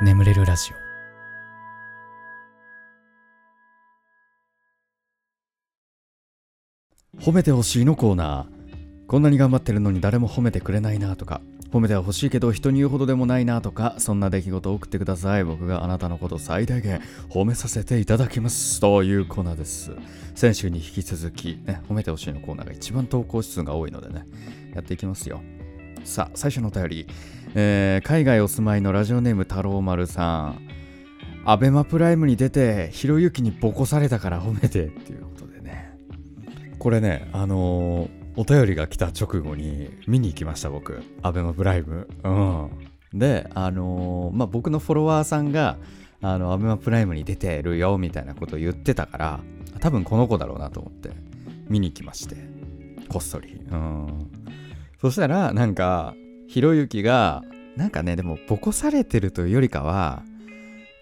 眠れるラジオ。褒めてほしいのコーナー。こんなに頑張ってるのに誰も褒めてくれないなとか。褒めては欲しいけど人に言うほどでもないなとか。そんな出来事を送ってください。僕があなたのこと最大限褒めさせていただきます。というコーナーです。先週に引き続き、ね、褒めてほしいのコーナーが一番投稿数が多いのでね。やっていきますよ。さあ最初のお便り。えー、海外お住まいのラジオネーム太郎丸さん。アベマプライムに出てひろゆきにボコされたから褒めてっていうことでね。これねあのー、お便りが来た直後に見に行きました僕。アベマプライム。うん。であのー、まあ僕のフォロワーさんがあのアベマプライムに出てるよみたいなことを言ってたから多分この子だろうなと思って見に行きまして。こっそり。うん。そしたらなんかひろゆきがなんかねでもボコされてるというよりかは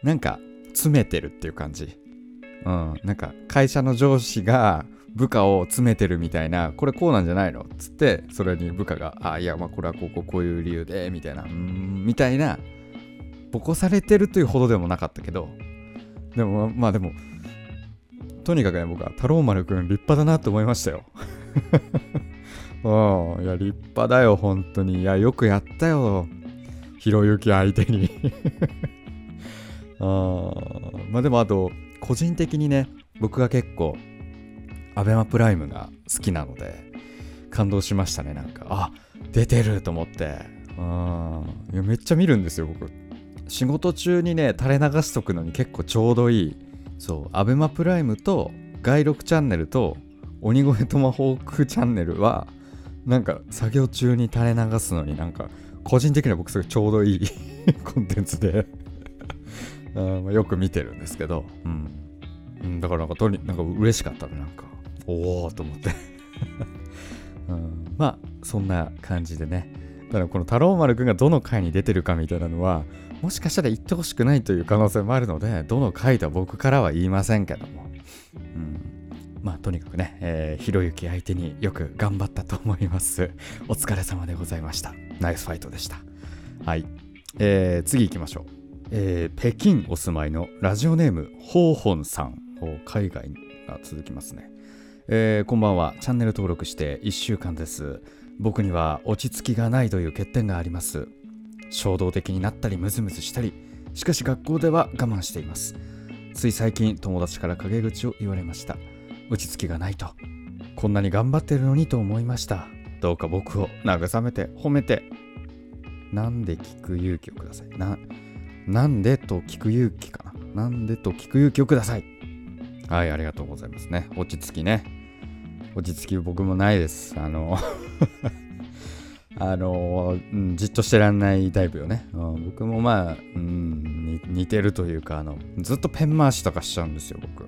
なんか詰めてるっていう感じ。うん。なんか会社の上司が部下を詰めてるみたいなこれこうなんじゃないの？っつってそれに部下があいやまあこれはこうこうこういう理由でみたいなうんみたいなボコされてるというほどでもなかったけどでもまあでもとにかくね僕は太郎丸くん立派だなって思いましたよ。うん。いや、立派だよ、本当に。いや、よくやったよ。ひろゆき相手にあ まあでも、あと、個人的にね、僕が結構、アベマプライムが好きなので、感動しましたね、なんか。あ、出てると思って。うん。いや、めっちゃ見るんですよ、僕。仕事中にね、垂れ流しとくのに結構ちょうどいい。そう、アベマプライムと、外録チャンネルと、鬼越トマホークチャンネルはなんか作業中に垂れ流すのになんか個人的には僕すごいちょうどいい コンテンツで。あよく見てるんですけど、うん、だからなんかとになんか嬉しかったねなんか。おおと思って。うん、まあそんな感じでね。だからこの太郎丸くんがどの回に出てるかみたいなのはもしかしたら言ってほしくないという可能性もあるのでどの回とは僕からは言いませんけども、うん、まあとにかくね、えー、ひろゆき相手によく頑張ったと思います。お疲れ様でございました。ナイスファイトでした。はい。えー、次行きましょう。えー、北京お住まいのラジオネーム、ホーホンさん。海外が続きますね。えー、こんばんは。チャンネル登録して1週間です。僕には落ち着きがないという欠点があります。衝動的になったりムズムズしたり、しかし学校では我慢しています。つい最近友達から陰口を言われました。落ち着きがないと。こんなに頑張ってるのにと思いました。どうか僕を慰めて褒めて。なんで聞く勇気をください。ななんでと聞く勇気かな。なんでと聞く勇気をください。はいありがとうございますね。落ち着きね。落ち着き僕もないです。あの あの、じっとしてらんないタイプよね、僕もまあ、うん、似てるというかあのずっとペン回しとかしちゃうんですよ僕。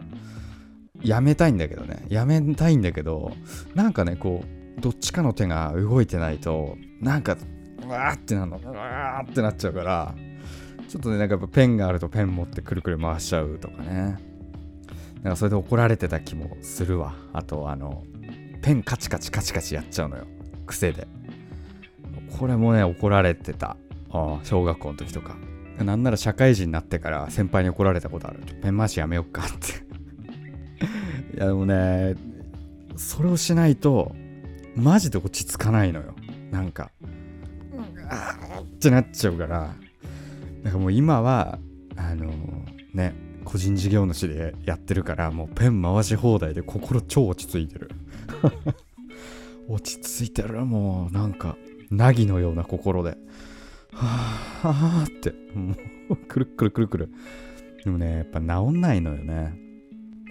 やめたいんだけどね。やめたいんだけどなんかねこうどっちかの手が動いてないとなんかうわーってなるの。うわーってなっちゃうからちょっとねなんかやっぱペンがあるとペン持ってくるくる回しちゃうとかね。なんかそれで怒られてた気もするわ。あとあのペンカチカチカチカチやっちゃうのよ。癖で。これもね怒られてた。あ小学校の時とか。なんなら社会人になってから先輩に怒られたことある。ペン回しやめよっかって。いやでもね、それをしないと、マジで落ち着かないのよ。なんか、あーってなっちゃうから、なんかもう今は、あのね、個人事業主でやってるから、もうペン回し放題で心超落ち着いてる。落ち着いてる、もうなんか、なぎのような心で。はぁ、って、もう、くるくるくるくる。でもね、やっぱ治んないのよね。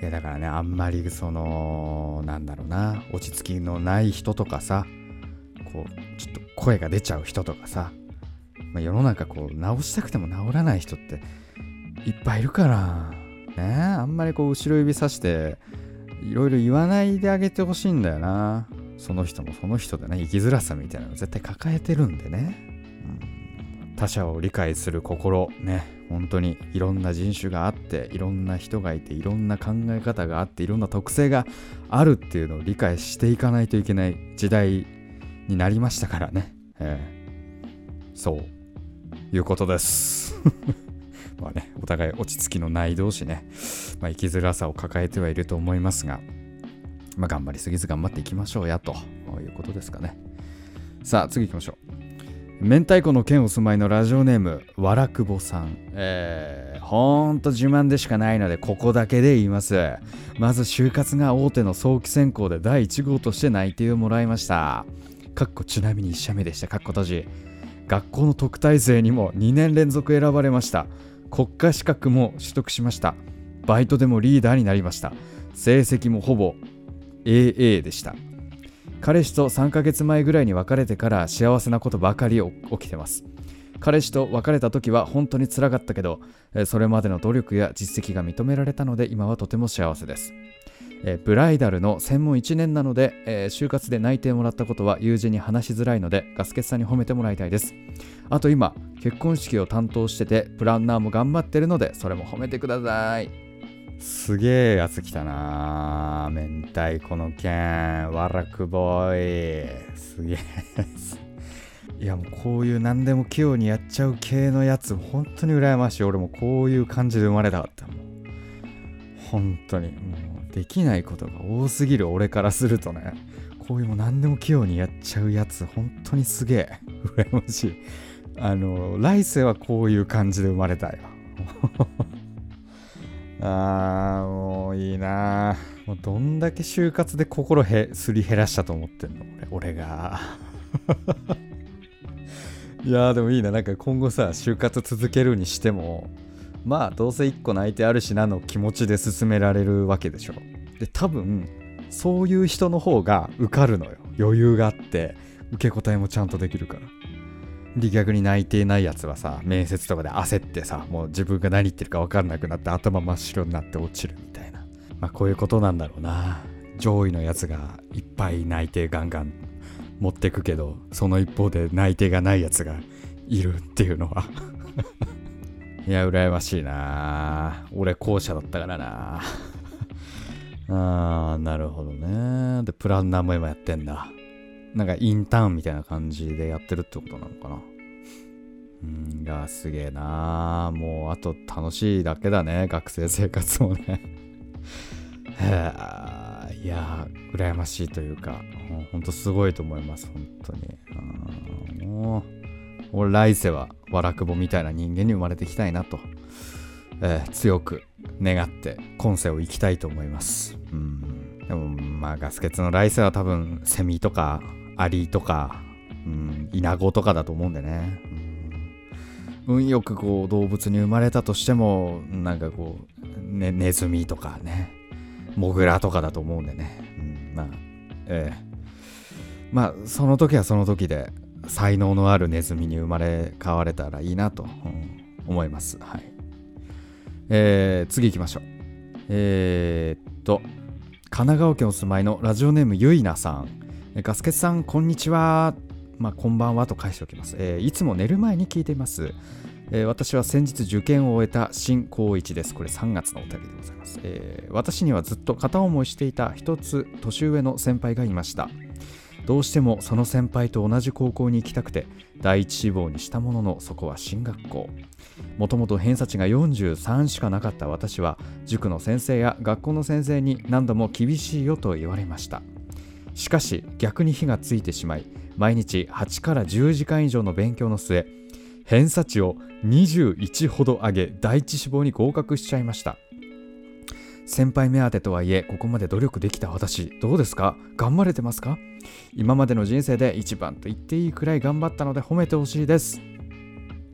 いやだからねあんまりそのなんだろうな落ち着きのない人とかさこうちょっと声が出ちゃう人とかさ、まあ、世の中こう直したくても治らない人っていっぱいいるからねあんまりこう後ろ指さしていろいろ言わないであげてほしいんだよな。その人もその人でね生きづらさみたいなの絶対抱えてるんでね。他者を理解する心ね本当にいろんな人種があっていろんな人がいていろんな考え方があっていろんな特性があるっていうのを理解していかないといけない時代になりましたからね、えー、そういうことです まあね、お互い落ち着きのない同士ね、まあ、生きづらさを抱えてはいると思いますが、まあ、頑張りすぎず頑張っていきましょうやということですかね。さあ、次行きましょう。明太子の県お住まいのラジオネーム、わらくぼさん。えー、ほんと自慢でしかないので、ここだけで言います。まず、就活が大手の早期選考で第1号として内定をもらいました。かっこちなみに1社目でした。かっこ閉じ。学校の特待生にも2年連続選ばれました。国家資格も取得しました。バイトでもリーダーになりました。成績もほぼ AA でした。彼氏と3ヶ月前ぐらいに別れてから幸せなことばかり起きてます。彼氏と別れた時は本当につらかったけどそれまでの努力や実績が認められたので今はとても幸せです。ブライダルの専門1年なので、就活で内定もらったことは友人に話しづらいのでガスケツさんに褒めてもらいたいです。あと今結婚式を担当しててプランナーも頑張ってるのでそれも褒めてください。すげえやつ来たな。明太子の剣。ワラクボーイすげえいやもうこういう何でも器用にやっちゃう系のやつ本当に羨ましい。俺もこういう感じで生まれたかった。もう本当に。もうできないことが多すぎる。俺からするとね。こういうも何でも器用にやっちゃうやつ本当にすげえ。羨ましい。あの来世はこういう感じで生まれたいわ。あーもういいな。もうどんだけ就活で心へすり減らしたと思ってんの俺俺が。いやでもいいな。なんか今後さ就活続けるにしてもまあどうせ1個泣いてあるしなの気持ちで進められるわけでしょ。で多分そういう人の方が受かるのよ。余裕があって受け答えもちゃんとできるから。で逆に泣いてないやつはさ面接とかで焦ってさもう自分が何言ってるか分かんなくなって頭真っ白になって落ちるみたいな。まあこういうことなんだろうな。上位のやつがいっぱい内定ガンガン持ってくけどその一方で内定がないやつがいるっていうのは。いや羨ましいな。俺後者だったからな。あーなるほどね。でプランナーも今やってんだ。なんかインターンみたいな感じでやってるってことなのかな。うん、いや、すげえなもう、あと楽しいだけだね、学生生活もね。いや、羨ましいというか、ほんとすごいと思います、本当に。もう、俺、来世は、わらくぼみたいな人間に生まれていきたいなと、えー、強く願って、今世を生きたいと思います。うんでもまあガス欠の来世は多分セミとかアリとか、うん、イナゴとかだと思うんでね、うん、運よくこう動物に生まれたとしてもなんかこう、ね、ネズミとかねモグラとかだと思うんでね、うん、まあええ。まあその時はその時で才能のあるネズミに生まれ変われたらいいなと、うん、思います。はい。えー、次行きましょう。えー、っと神奈川県お住まいのラジオネームゆいなさん。ガスケツさん、こんにちは。まあ、こんばんはと返しておきます、えー、いつも寝る前に聞いています。えー、私は先日受験を終えた新高一です。これ3月のお便りでございます。えー、私にはずっと片思いしていた一つ年上の先輩がいました。どうしてもその先輩と同じ高校に行きたくて第一志望にしたもののそこは進学校もともと偏差値が43しかなかった私は塾の先生や学校の先生に何度も厳しいよと言われましたしかし逆に火がついてしまい毎日8から10時間以上の勉強の末偏差値を21ほど上げ第一志望に合格しちゃいました。先輩目当てとはいえここまで努力できた私どうですか？頑張れてますか？今までの人生で一番と言っていいくらい頑張ったので褒めてほしいです。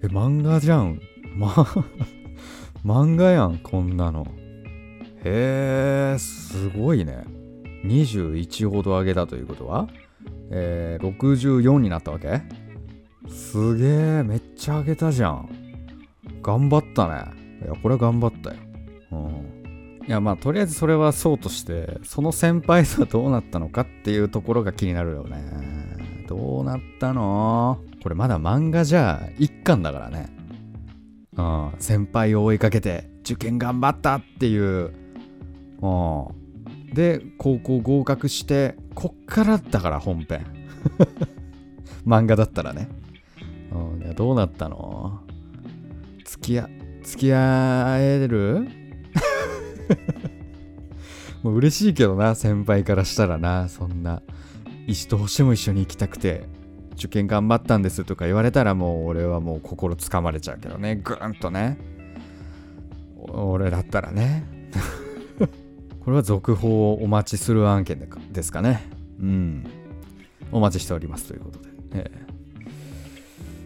え漫画じゃん。ま 漫画やんこんなの。へえすごいね。21ほど上げたということは、えー、64になったわけ？すげえ、めっちゃ上げたじゃん。頑張ったね。いや、これは頑張ったよ。うん。いや、まあ、とりあえずそれはそうとして、その先輩とはどうなったのかっていうところが気になるよね。どうなったの？これまだ漫画じゃ1巻だからね。うん。先輩を追いかけて、受験頑張ったっていう、うん。で高校合格してこっからだから本編。漫画だったらね、うん、どうなったの？付き合付き合える？もう嬉しいけどな先輩からしたらな。そんな石と星も一緒に行きたくて受験頑張ったんですとか言われたらもう俺はもう心つかまれちゃうけどね。ぐーんとね。俺だったらね。これは続報をお待ちする案件でですかねうんお待ちしておりますということで、えー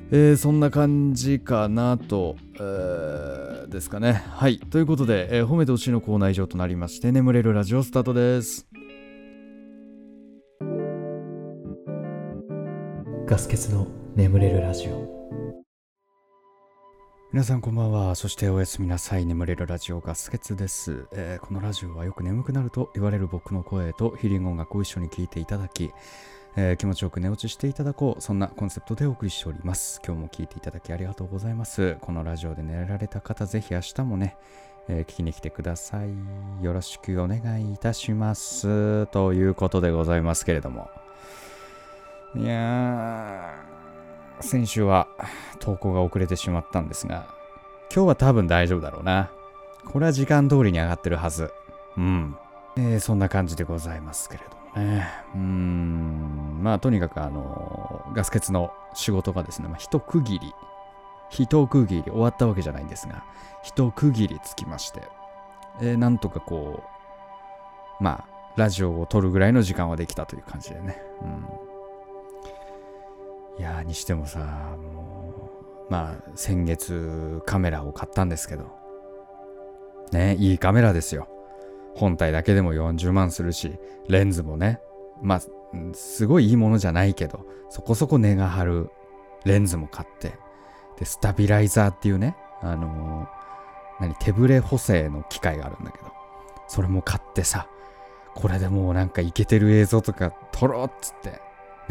えー、そんな感じかなと、えー、ですかね。はい。ということで、えー、褒めてほしいのコーナー以上となりまして、眠れるラジオスタートです。ガス欠の眠れるラジオ。皆さんこんばんは。そしておやすみなさい。眠れるラジオガス欠です、えー、このラジオはよく眠くなると言われる僕の声とヒーリング音楽を一緒に聴いていただき、えー、気持ちよく寝落ちしていただこうそんなコンセプトでお送りしております。今日も聞いていただきありがとうございます。このラジオで寝られた方ぜひ明日もね、えー、聞きに来てください。よろしくお願いいたします。ということでございますけれども。いやー。先週は投稿が遅れてしまったんですが今日は多分大丈夫だろうな。これは時間通りに上がってるはず。うん、えー、そんな感じでございますけれどえー、うーん、まあとにかくあの、ガス欠の仕事がですね、まあ、一区切り、一区切り終わったわけじゃないんですが、一区切りつきまして、えー、なんとかこう、まあ、ラジオを撮るぐらいの時間はできたという感じでね。うん、いやにしてもさ、もう、まあ、先月カメラを買ったんですけど、ね、いいカメラですよ。本体だけでも40万するし、レンズもね、まあ、すごいいいものじゃないけど、そこそこ値が張るレンズも買って、で、スタビライザーっていうね、あのー、何、手ブレ補正の機械があるんだけど、それも買ってさ、これでもうなんかイケてる映像とか撮ろうっつって、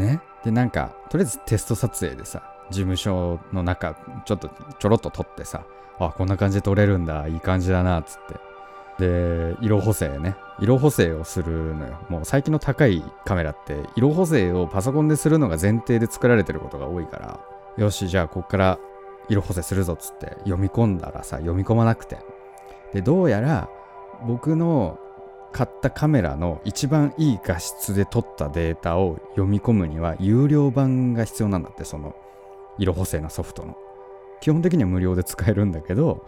ね。で、なんか、とりあえずテスト撮影でさ、事務所の中、ちょっとちょろっと撮ってさ、あ、こんな感じで撮れるんだ、いい感じだな、っつって。で、色補正ね。色補正をするのよ。もう最近の高いカメラって、色補正をパソコンでするのが前提で作られてることが多いから、よし、じゃあこっから色補正するぞっつって読み込んだらさ、読み込まなくて。で、どうやら僕の買ったカメラの一番いい画質で撮ったデータを読み込むには有料版が必要なんだって、その色補正のソフトの。基本的には無料で使えるんだけど、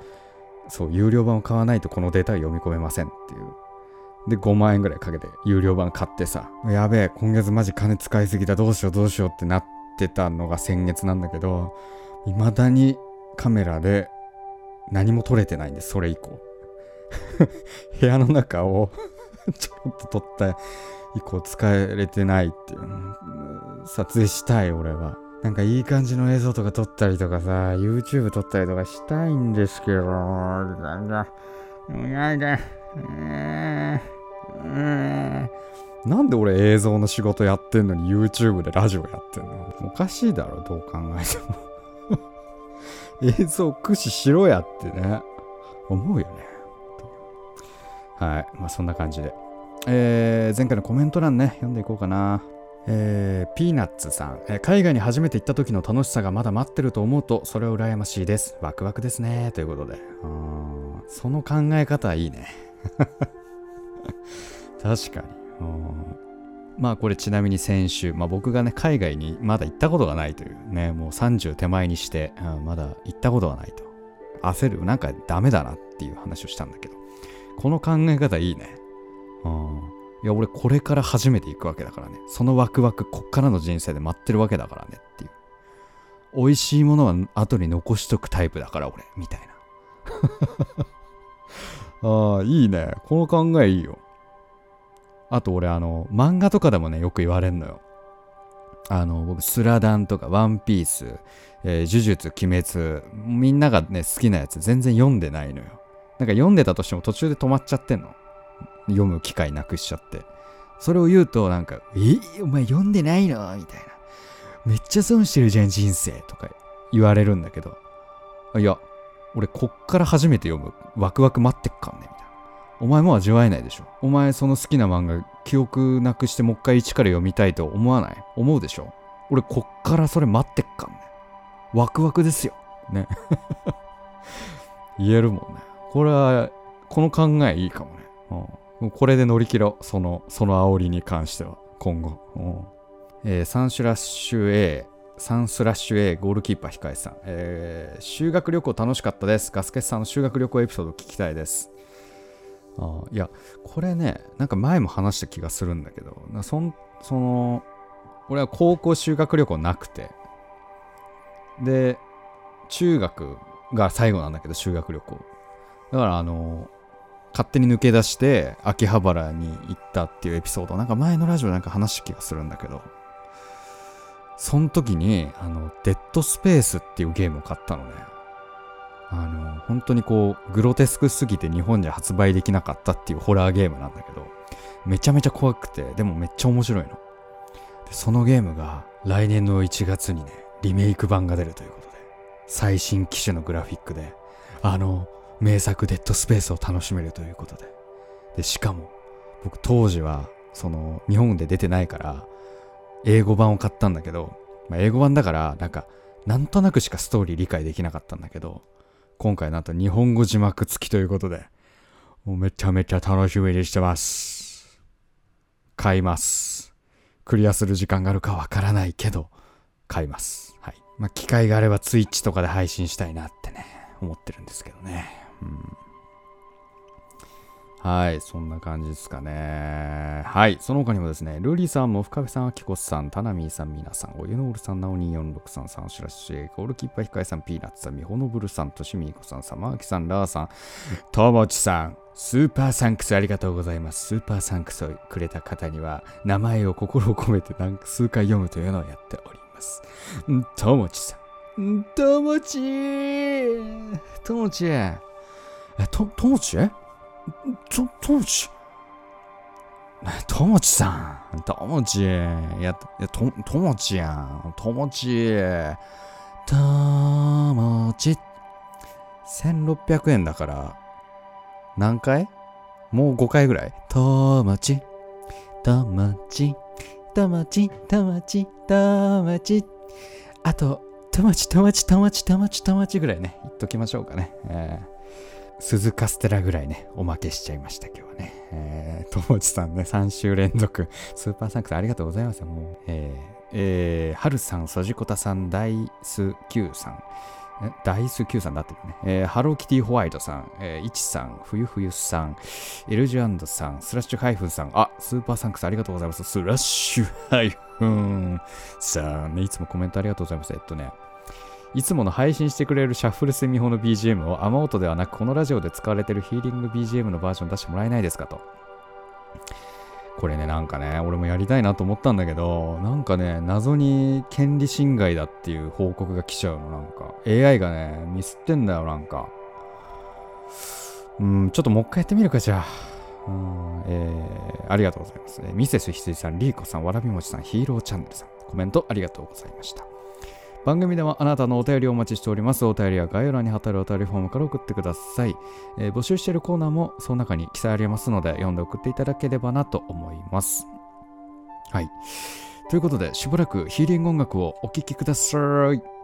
そう、有料版を買わないとこのデータは読み込めませんっていう。で、5万円ぐらいかけて有料版買ってさ、やべえ、今月マジ金使いすぎだ、どうしようどうしようってなってたのが先月なんだけど、未だにカメラで何も撮れてないんです、それ以降。部屋の中を ちょっと撮った以降使えれてないっていう。撮影したい、俺は。なんかいい感じの映像とか撮ったりとかさ、YouTube 撮ったりとかしたいんですけど、なんか、なん、なんで俺映像の仕事やってんのに YouTube でラジオやってんの？おかしいだろ、どう考えても 映像駆使しろやってね、思うよね。はい。まあそんな感じで。えー、前回のコメント欄ね、読んでいこうかな。えー、ピーナッツさん、えー、海外に初めて行った時の楽しさがまだ待ってると思うとそれは羨ましいです。ワクワクですね。ということで。その考え方はいいね。確かに。まあこれちなみに先週、まあ、僕がね海外にまだ行ったことがないというねもう30手前にして、うん、まだ行ったことがないと。焦る。なんかダメだなっていう話をしたんだけど。この考え方いいねうんいや、俺これから初めて行くわけだからね。そのワクワク、こっからの人生で待ってるわけだからねっていう。美味しいものは後に残しとくタイプだから俺、みたいな。ああ、いいね。この考えいいよ。あと俺、あの、漫画とかでもね、よく言われんのよ。あの、僕、スラダンとか、ワンピース、えー、呪術、鬼滅、みんながね、好きなやつ全然読んでないのよ。なんか読んでたとしても途中で止まっちゃってんの？読む機会なくしちゃって。それを言うとなんか、え？お前読んでないの？みたいな。めっちゃ損してるじゃん人生とか言われるんだけど。いや、俺こっから初めて読む。ワクワク待ってっかんね。みたいな。お前も味わえないでしょ。お前その好きな漫画、記憶なくしてもう一回一から読みたいと思わない思うでしょ俺こっからそれ待ってっかんね。ワクワクですよ。ね。言えるもんね。これは、この考えいいかもね。うん、これで乗り切ろう。その、その煽りに関しては、今後。うんえー、サンシュラッシュ A、サンスラッシュ A ゴールキーパー控えさん、えー、修学旅行楽しかったです。ガスケスさんの修学旅行エピソード聞きたいです。あいや、これね、なんか前も話した気がするんだけど、なそんその、俺は高校修学旅行なくて、で、中学が最後なんだけど、修学旅行。だからあの、勝手に抜け出して秋葉原に行ったっていうエピソード、なんか前のラジオなんか話した気がするんだけど、その時に、あの、デッドスペースっていうゲームを買ったのね。あの、本当にこう、グロテスクすぎて日本じゃ発売できなかったっていうホラーゲームなんだけど、めちゃめちゃ怖くて、でもめっちゃ面白いの。でそのゲームが来年の1月にね、リメイク版が出るということで、最新機種のグラフィックで、あの、名作デッドスペースを楽しめるということで。で、しかも、僕当時は、その、日本で出てないから、英語版を買ったんだけど、まあ、英語版だから、なんか、なんとなくしかストーリー理解できなかったんだけど、今回なんと日本語字幕付きということで、もうめちゃめちゃ楽しみにしてます。買います。クリアする時間があるかわからないけど、買います。はい。まあ、機会があれば Twitch とかで配信したいなってね、思ってるんですけどね。うん。はい、そんな感じですかね。はい、その他にもですね、ルーリーさん、モフカフェさん、アキコさん、タナミーさん、ミナさん、お湯のオルさん、ナオ246さん、サンシラシュ、ゴールキーパーヒカイさん、ピーナッツさん、ミホノブルさん、トシミーコさん、サマーキさん、ラーさん、トモチさん、スーパーサンクスありがとうございます。スーパーサンクスをくれた方には、名前を心を込めて何数回読むというのをやっております。トモチさん。トモチトモチえ、と、トモチ？と、ともち。ともちさん。ともち。いや、と、ともちやん。ともち。ともち。1600円だから、何回？もう5回ぐらいともち。ともち。ともち。ともち。ともち。あと、ともち、ともち、ともち、ともち、ともちぐらいね。言っときましょうかね。えー鈴カステラぐらいね、おまけしちゃいました、今日はね。えー、ともちさんね、3週連続、スーパーサンクスありがとうございます。もう、えー、えー、はるさん、そじこたさん、ダイス Q さん、ダイス Q さんだってね、えー、ハローキティホワイトさん、えー、イチさん、ふゆふゆさん、エルジュアンドさん、スラッシュハイフンさん、あ、スーパーサンクスありがとうございます。スラッシュハイフンさん、ね、いつもコメントありがとうございます。えっとね、いつもの配信してくれるシャッフルセミホの BGM を雨音ではなくこのラジオで使われてるヒーリング BGM のバージョン出してもらえないですかと。これね、なんかね、俺もやりたいなと思ったんだけど、なんかね、謎に権利侵害だっていう報告が来ちゃうの、なんか。AI がね、ミスってんだよ、なんか。うん、ちょっともう一回やってみるか、じゃあ。うん、えー、ありがとうございます。ミセス羊さん、リーコさん、わらびもちさん、ヒーローチャンネルさん、コメントありがとうございました。番組ではあなたのお便りをお待ちしております。お便りは概要欄に貼ってあるお便りフォームから送ってください。えー、募集しているコーナーもその中に記載ありますので、読んで送っていただければなと思います。はい。ということで、しばらくヒーリング音楽をお聴きください。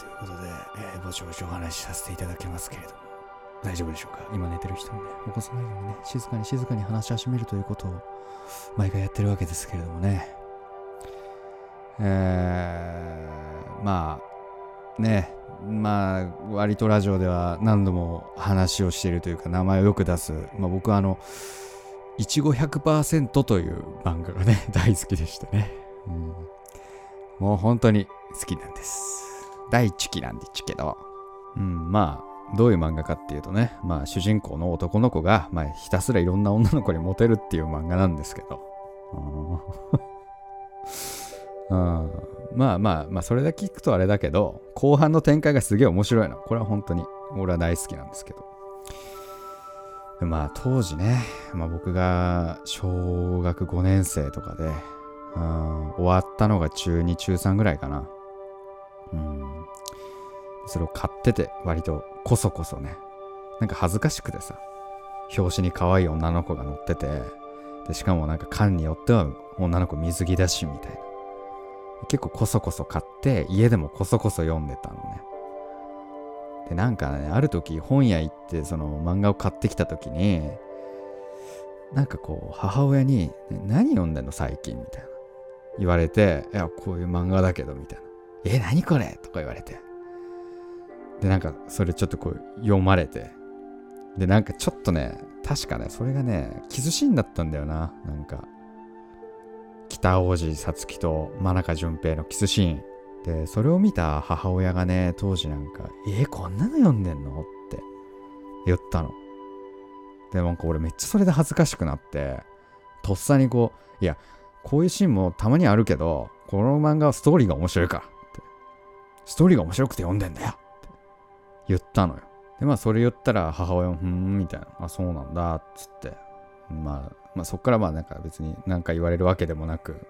ということで、えーぼちぼちお話しさせていただきますけれども、大丈夫でしょうか？今寝てる人にね、起こさないようにね、静かに静かに話し始めるということを毎回やってるわけですけれどもね。えー、まあ、ね、まあ、割とラジオでは何度も話をしているというか、名前をよく出す。まあ僕はあの、いちご100%という漫画がね、大好きでしたね。うん、もう本当に好きなんです。大好きなんですけど。うん、まあ、どういう漫画かっていうとね、まあ主人公の男の子が、まあひたすらいろんな女の子にモテるっていう漫画なんですけど。うん。まあまあまあそれだけ聞くとあれだけど後半の展開がすげえ面白いの。これは本当に俺は大好きなんですけど。まあ当時ね、まあ、僕が小学5年生とかで、うん、終わったのが中2中3ぐらいかな。うん。それを買ってて割とこそこそね。なんか恥ずかしくてさ。表紙に可愛い女の子が乗っててでしかもなんか缶によっては女の子水着だしみたいな。結構こそこそ買って家でもこそこそ読んでたのね。でなんかねある時本屋行ってその漫画を買ってきた時になんかこう母親に「何読んでんの最近」みたいな。言われて「いやこういう漫画だけど」みたいな「え何これ?」とか言われて。でなんかそれちょっとこう読まれて。でなんかちょっとね確かねそれがねキスシーンだったんだよな。なんか北大路さつきと真中淳平のキスシーン。でそれを見た母親がね当時なんか「えこんなの読んでんの?」って言ったの。でなんか俺めっちゃそれで恥ずかしくなってとっさにこういやこういうシーンもたまにあるけどこの漫画はストーリーが面白いからってストーリーが面白くて読んでんだよ言ったのよ。でまあそれ言ったら母親も「ふーん」みたいな「あそうなんだ」っつって。まあ、まあそっからまあなんか別に何か言われるわけでもなく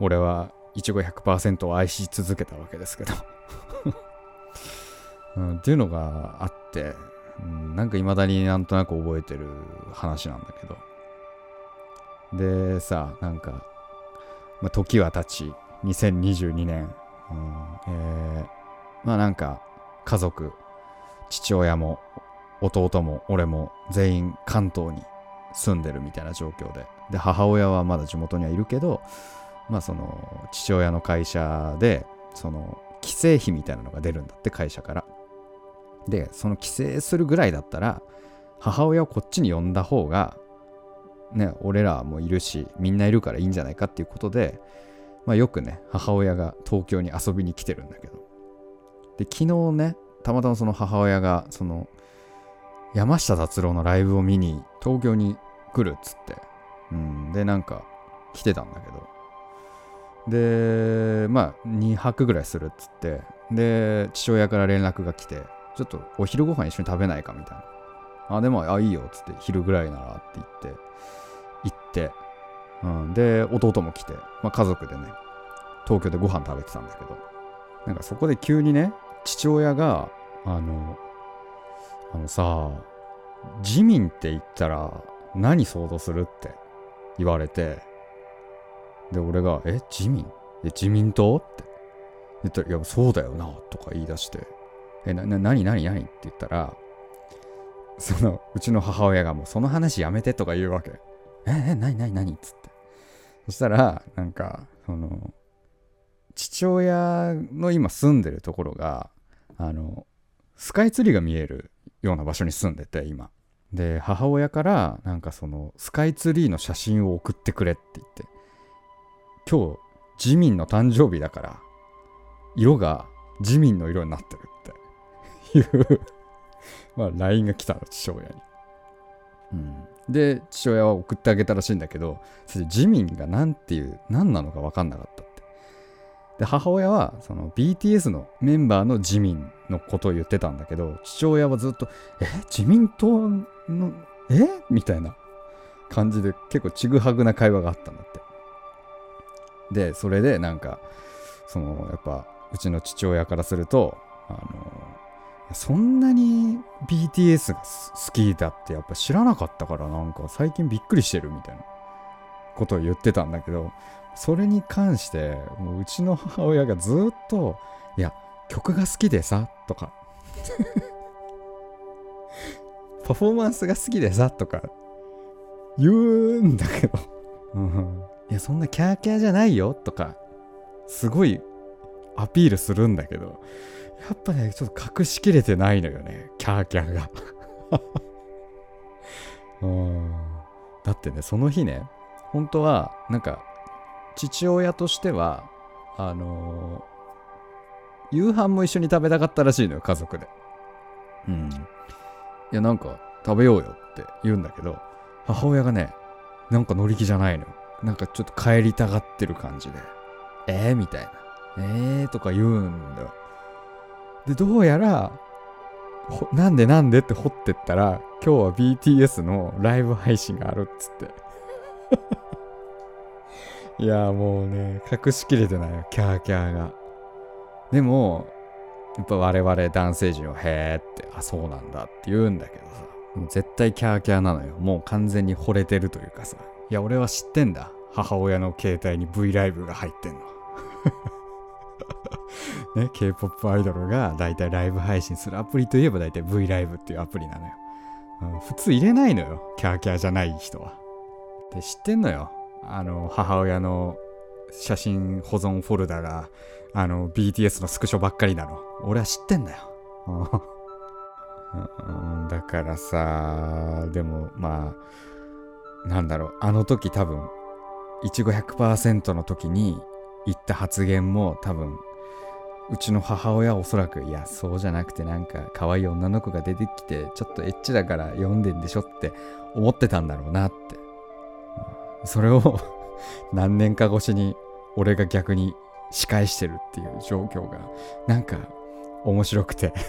俺はいちご100%を愛し続けたわけですけど、うん、っていうのがあって、うん、なんか未だになんとなく覚えてる話なんだけど。でさなんか、まあ、時は経ち2022年、うんえーまあなんか家族父親も弟も俺も全員関東に住んでるみたいな状況で。で母親はまだ地元にはいるけどまあその父親の会社でその帰省費みたいなのが出るんだって会社から。でその帰省するぐらいだったら母親をこっちに呼んだ方がね俺らもいるしみんないるからいいんじゃないかっていうことでまあよくね母親が東京に遊びに来てるんだけど。で昨日ねたまたまその母親がその山下達郎のライブを見に東京に来るっつって、うん、でなんか来てたんだけど。でまあ2泊ぐらいするっつって。で父親から連絡が来てちょっとお昼ご飯一緒に食べないかみたいな。あでもあいいよっつって昼ぐらいならって言って行って、うん、で弟も来て、まあ、家族でね東京でご飯食べてたんだけど。なんかそこで急にね父親があのあのさ自民って言ったら何想像するって言われてで俺が「え自民？え自民党?」って？言ったら「いやそうだよな」とか言い出して「えなな何何何?」って言ったらそのうちの母親がもうその話やめてとか言うわけ「ええ何何何?」っつってそしたらなんかその父親の今住んでるところがあのスカイツリーが見えるような場所に住んでて今。で母親からなんかそのスカイツリーの写真を送ってくれって言って。今日自民の誕生日だから色が自民の色になってるって。いうまあ LINE が来たの父親に、うん、で父親は送ってあげたらしいんだけどそれ自民が何ていう何なのか分かんなかった。で母親はその BTS のメンバーの自民のことを言ってたんだけど父親はずっと「え？自民党のえ？みたいな感じで結構ちぐはぐな会話があったんだって。でそれでなんかそのやっぱうちの父親からするとあのそんなに BTS が好きだってやっぱ知らなかったからなんか最近びっくりしてるみたいなことを言ってたんだけどそれに関してもううちの母親がずっといや曲が好きでさとか。パフォーマンスが好きでさとか。言うんだけど、うん、いやそんなキャーキャーじゃないよとか。すごいアピールするんだけど。やっぱねちょっと隠しきれてないのよねキャーキャーが。うん。だってねその日ね本当はなんか父親としてはあのー、夕飯も一緒に食べたかったらしいのよ家族で。うん。いやなんか食べようよって言うんだけど母親がねなんか乗り気じゃないのなんかちょっと帰りたがってる感じで。えー、みたいな。えー？とか言うんだよ。でどうやらなんでなんで？って掘ってったら今日は BTS のライブ配信があるっつって。いやもうね隠しきれてないよキャーキャーが。でもやっぱ我々男性陣はへーってあそうなんだって言うんだけどさ。絶対キャーキャーなのよ。もう完全に惚れてるというかさ。いや俺は知ってんだ。母親の携帯に V ライブが入ってんの。ね、K-POP アイドルが大体ライブ配信するアプリといえば大体 V ライブっていうアプリなのよ、うん、普通入れないのよキャーキャーじゃない人は。で知ってんのよ。あの母親の写真保存フォルダがあの BTS のスクショばっかりなの。俺は知ってんだよ、だからさでもまあなんだろう。あの時多分いちご100%の時に言った発言も多分うちの母親はおそらくいやそうじゃなくてなんか可愛い女の子が出てきてちょっとエッチだから読んでんでしょって思ってたんだろうなって。それを 何年か越しに俺が逆に仕返してるっていう状況がなんか面白くて。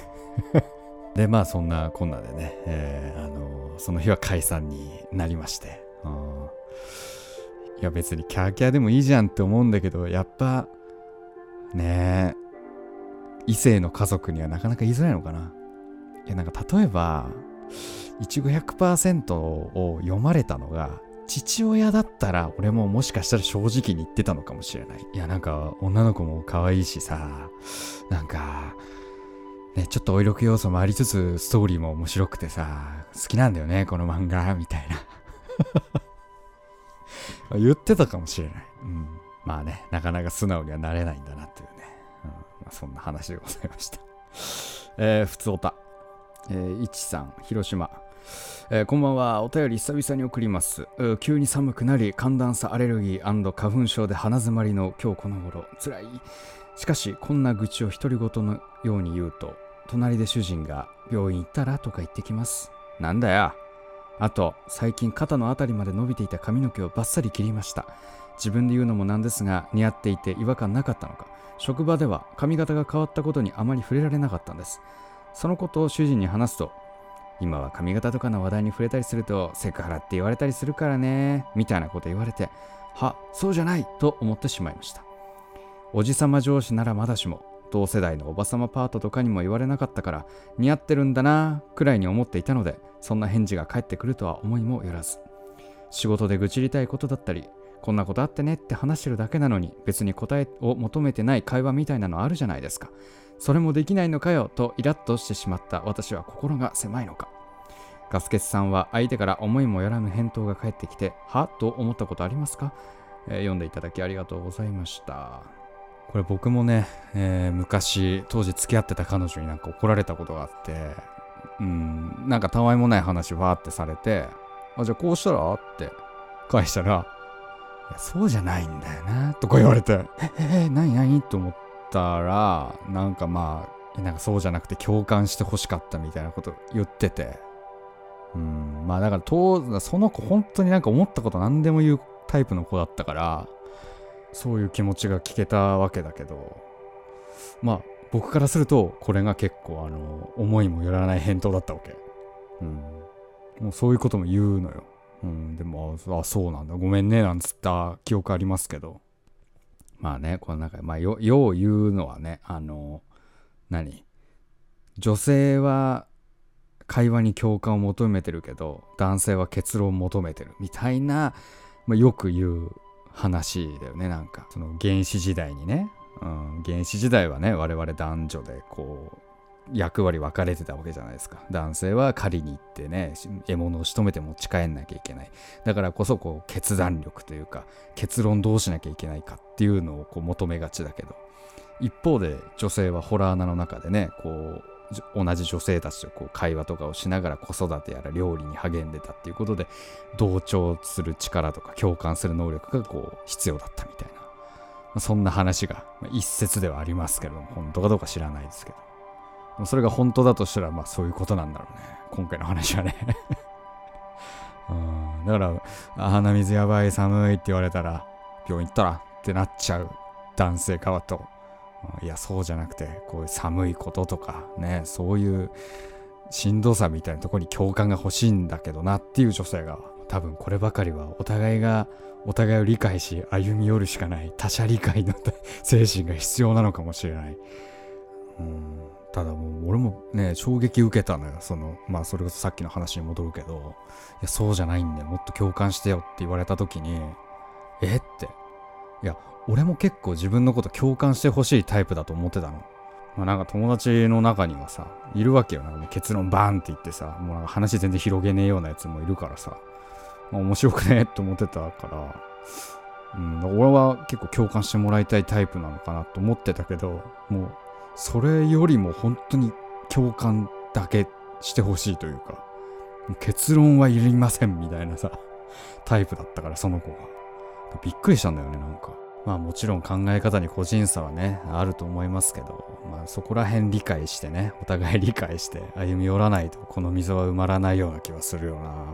でまあそんなこんなでね、えー、あのその日は解散になりまして、いや別にキャーキャーでもいいじゃんって思うんだけどやっぱね異性の家族にはなかなか言いづらいのかな。いや、なんか例えば、いちご100%を読まれたのが、父親だったら俺ももしかしたら正直に言ってたのかもしれない。いや、なんか女の子も可愛いしさ、なんか、ね、ちょっとお色気要素もありつつ、ストーリーも面白くてさ、好きなんだよね、この漫画、みたいな。言ってたかもしれない。うん。まあね、なかなか素直にはなれないんだなっていうね。まあ、そんな話でございました。えー、ふつおた。えー、いちさん、広島。えー、こんばんは。お便り久々に送ります。急に寒くなり、寒暖差アレルギー花粉症で鼻づまりの今日この頃、つらい。しかし、こんな愚痴を独り言のように言うと、隣で主人が病院行ったらとか言ってきます。なんだよ。あと、最近肩の辺りまで伸びていた髪の毛をバッサリ切りました。自分で言うのもなんですが、似合っていて違和感なかったのか。職場では髪型が変わったことにあまり触れられなかったんです。そのことを主人に話すと、今は髪型とかの話題に触れたりするとセクハラって言われたりするからね、みたいなこと言われて、は、そうじゃないと思ってしまいました。おじさま上司ならまだしも、同世代のおばさまパートとかにも言われなかったから、似合ってるんだなくらいに思っていたので、そんな返事が返ってくるとは思いもよらず。仕事で愚痴りたいことだったり、こんなことあってねって話してるだけなのに別に答えを求めてない会話みたいなのあるじゃないですか。それもできないのかよとイラッとしてしまった私は心が狭いのか。ガスケツさんは相手から思いもよらぬ返答が返ってきて、はと思ったことありますか、えー、読んでいただきありがとうございました。これ僕もね、えー、昔当時付き合ってた彼女になんか怒られたことがあって、うん、なんかたわいもない話わーってされて、あ、じゃあこうしたら？って返したら、やそうじゃないんだよなとか言われて。ええ何何？と思ったらなんかまあなんかそうじゃなくて共感してほしかったみたいなこと言ってて。うんまあだからとその子本当になんか思ったこと何でも言うタイプの子だったからそういう気持ちが聞けたわけだけどまあ僕からするとこれが結構あの思いもよらない返答だったわけ。うん。もうそういうことも言うのよ。うん、でも、あ、そうなんだ。ごめんね、なんつった記憶ありますけど。まあね、この中でまあ、よ、よう言うのはね、あの、何？女性は会話に共感を求めてるけど、男性は結論を求めてるみたいな、まあ、よく言う話だよね、なんか。その原始時代にね、うん、原始時代はね我々男女でこう役割分かれてたわけじゃないですか。男性は狩りに行ってね獲物を仕留めて持ち帰んなきゃいけない。だからこそこう決断力というか結論どうしなきゃいけないかっていうのをこう求めがちだけど。一方で女性はホラー穴の中でねこう同じ女性たちとこう会話とかをしながら子育てやら料理に励んでたっていうことで同調する力とか共感する能力がこう必要だったみたいな、そんな話が一説ではありますけれども本当かどうか知らないですけど。もそれが本当だとしたらまあそういうことなんだろうね。今回の話はね。うん。だから鼻水やばい寒いって言われたら病院行ったらってなっちゃう。男性側と。いやそうじゃなくてこういう寒いこととかねそういうしんどさみたいなとこに共感が欲しいんだけどなっていう女性が多分こればかりはお互いがお互いを理解し歩み寄るしかない他者理解の 精神が必要なのかもしれない。うん。ただもう俺もね衝撃受けたのよそのまあそれこそさっきの話に戻るけどいやそうじゃないんだよもっと共感してよって言われた時にえ？っていや俺も結構自分のこと共感してほしいタイプだと思ってたの。まあ、なんか友達の中にはさ、いるわけよ。なんかもう結論バーンって言ってさ、もうなんか話全然広げねえようなやつもいるからさ、まあ、面白くねって思ってたから、うん、俺は結構共感してもらいたいタイプなのかなと思ってたけど、もうそれよりも本当に共感だけしてほしいというか、結論はいりませんみたいなさ、タイプだったから、その子が。びっくりしたんだよね、なんか。まあもちろん考え方に個人差はね、あると思いますけど、まあそこら辺理解してね、お互い理解して歩み寄らないとこの溝は埋まらないような気はするよな。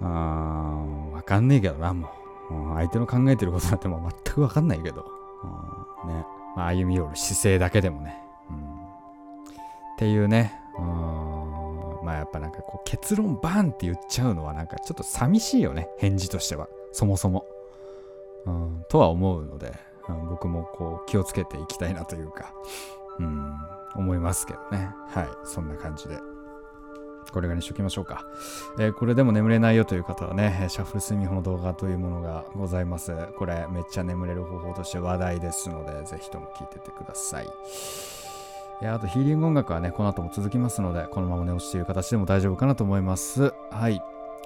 うーん、わかんねえけどな、もう。相手の考えてることなんてもう全くわかんないけど。うん、ね。まあ、歩み寄る姿勢だけでもね。うん、っていうね。うん。まあやっぱなんかこう結論バンって言っちゃうのはなんかちょっと寂しいよね。返事としては。そもそも。うん、とは思うので、うん、僕もこう気をつけていきたいなというか、うん、思いますけどね。はい、そんな感じで。これがにしときましょうか、えー、これでも眠れないよという方はね、シャッフル睡眠法の動画というものがございます。これめっちゃ眠れる方法として話題ですので、ぜひとも聞いててください。いやあとヒーリング音楽はね、この後も続きますので、このまま寝落ちという形でも大丈夫かなと思います。はい。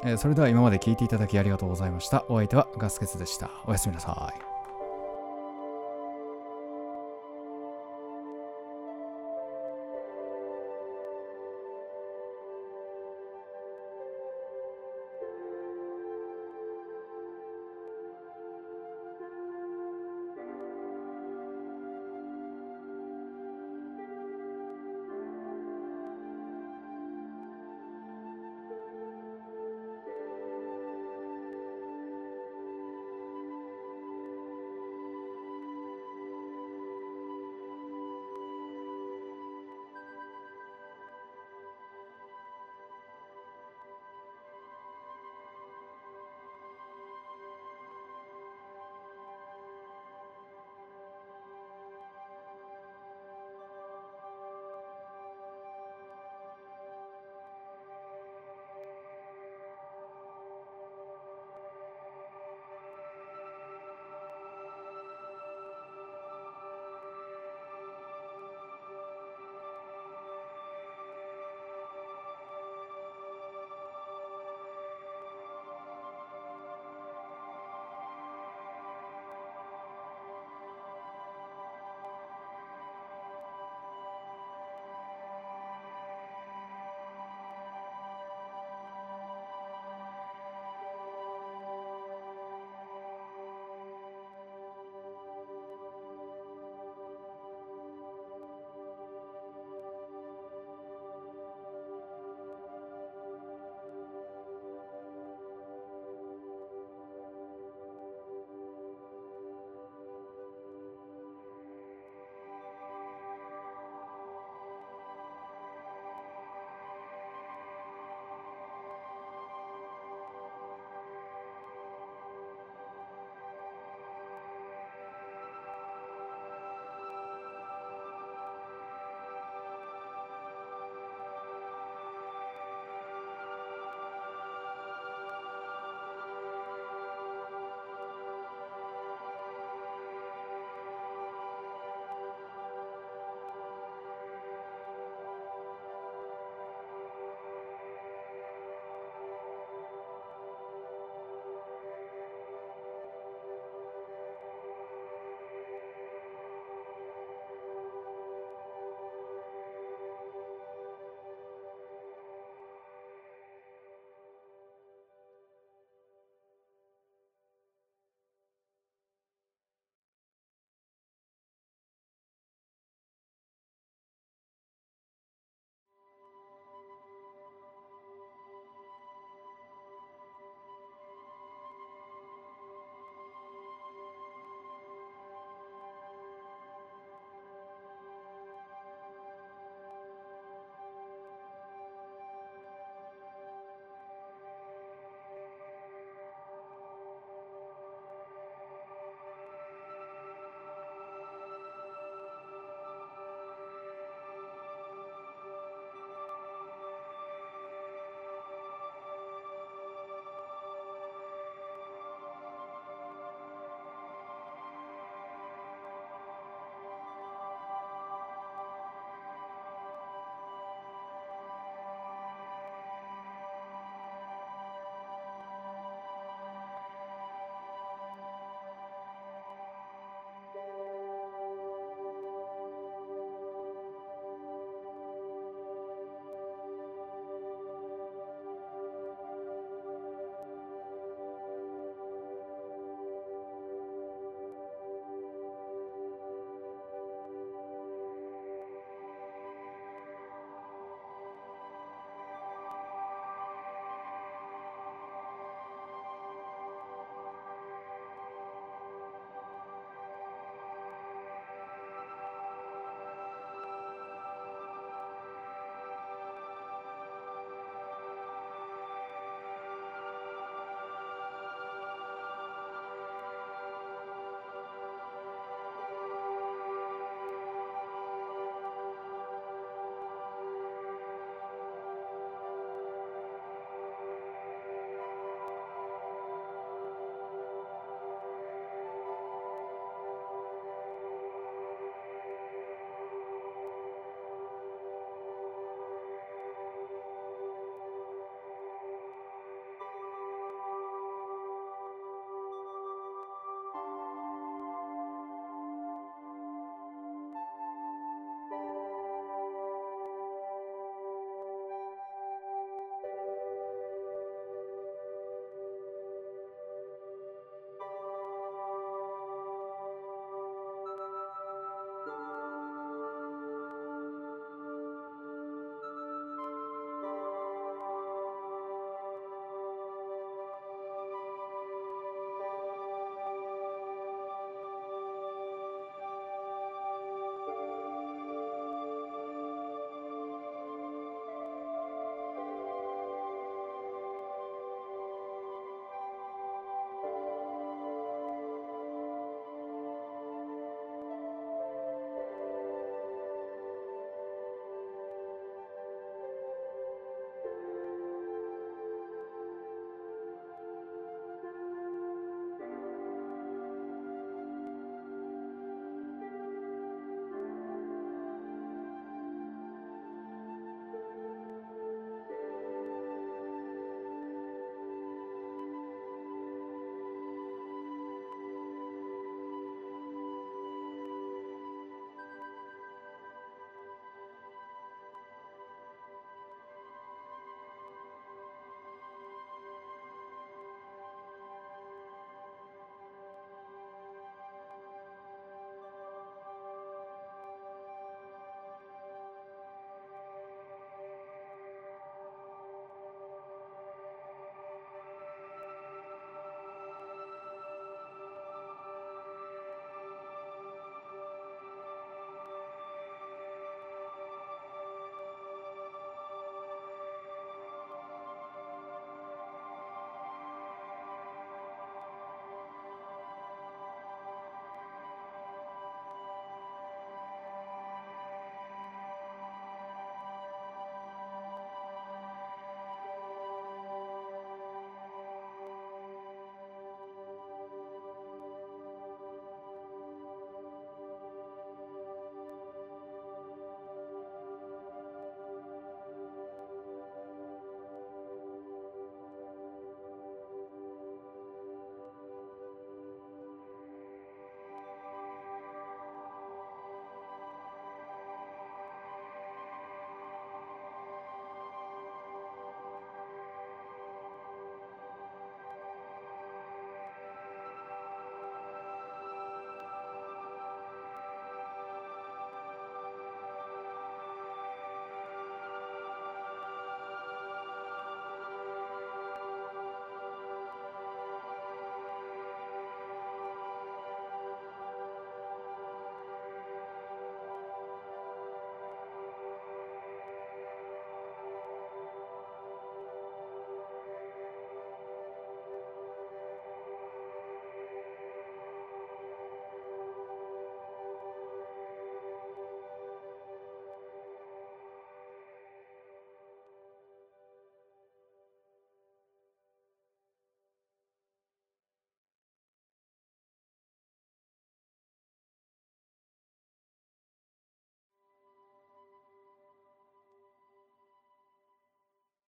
えー、それでは今まで聞いていただきありがとうございました。お相手はガスケツでした。おやすみなさい。